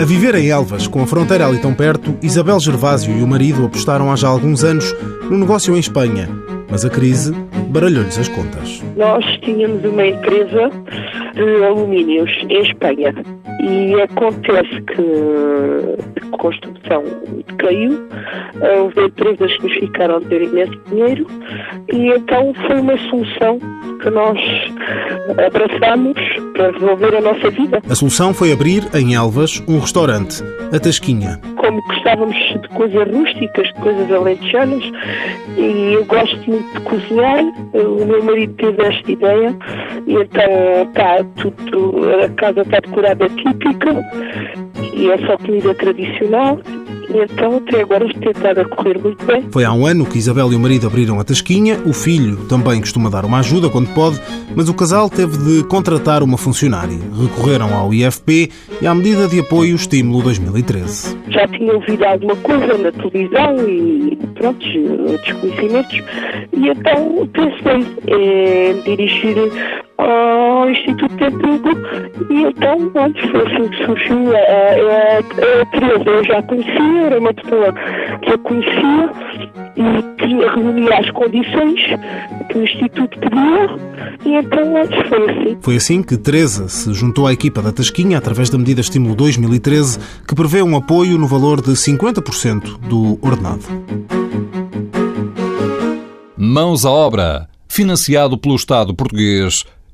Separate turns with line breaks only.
A viver em Elvas, com a fronteira ali tão perto, Isabel Gervásio e o marido apostaram há já alguns anos no negócio em Espanha. Mas a crise baralhou-lhes as contas.
Nós tínhamos uma empresa de alumínios em Espanha e acontece que a construção caiu, houve empresas que nos ficaram a ter imenso dinheiro e então foi uma solução que nós abraçamos para resolver a nossa vida.
A solução foi abrir, em Elvas, um restaurante, a Tasquinha.
Como gostávamos de coisas rústicas, de coisas alentejanas, e eu gosto muito de cozinhar, o meu marido teve esta ideia, e então está tudo, a casa está decorada típica, e é só comida tradicional, e então até agora tem estado a correr muito bem.
Foi há um ano que Isabel e o marido abriram a tasquinha. O filho também costuma dar uma ajuda quando pode, mas o casal teve de contratar uma funcionária. Recorreram ao IFP e à medida de apoio Estímulo 2013.
Já tinha ouvido alguma coisa na televisão e pronto, outros conhecimentos. E então pensei em dirigir ao Instituto de Emprego e então olha, foi assim que surgiu a, Teresa. Eu já conhecia, era uma pessoa que eu conhecia e que reunia as condições que o Instituto pedia e então olha, foi assim.
Foi assim que Teresa se juntou à equipa da Tasquinha através da medida Estímulo 2013 que prevê um apoio no valor de 50% do ordenado.
Mãos à obra, financiado pelo Estado português